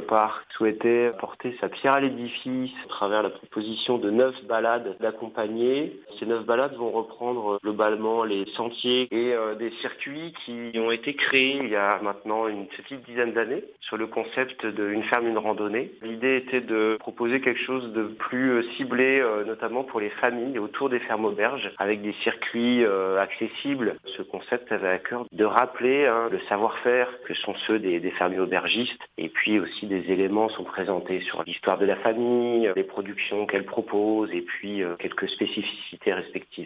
le parc souhaitait porter sa pierre à l'édifice à travers la proposition de neuf balades d'accompagner. Ces neuf balades vont reprendre globalement les sentiers et euh, des circuits qui ont été créés il y a maintenant une petite dizaine d'années sur le concept d'une ferme, une randonnée. L'idée était de proposer quelque chose de plus euh, ciblé, euh, notamment pour les familles autour des fermes auberges, avec des circuits accessibles. Ce concept avait à cœur de rappeler hein, le savoir-faire que sont ceux des, des fermiers aubergistes et puis aussi des éléments sont présentés sur l'histoire de la famille, les productions qu'elle propose et puis quelques spécificités respectives.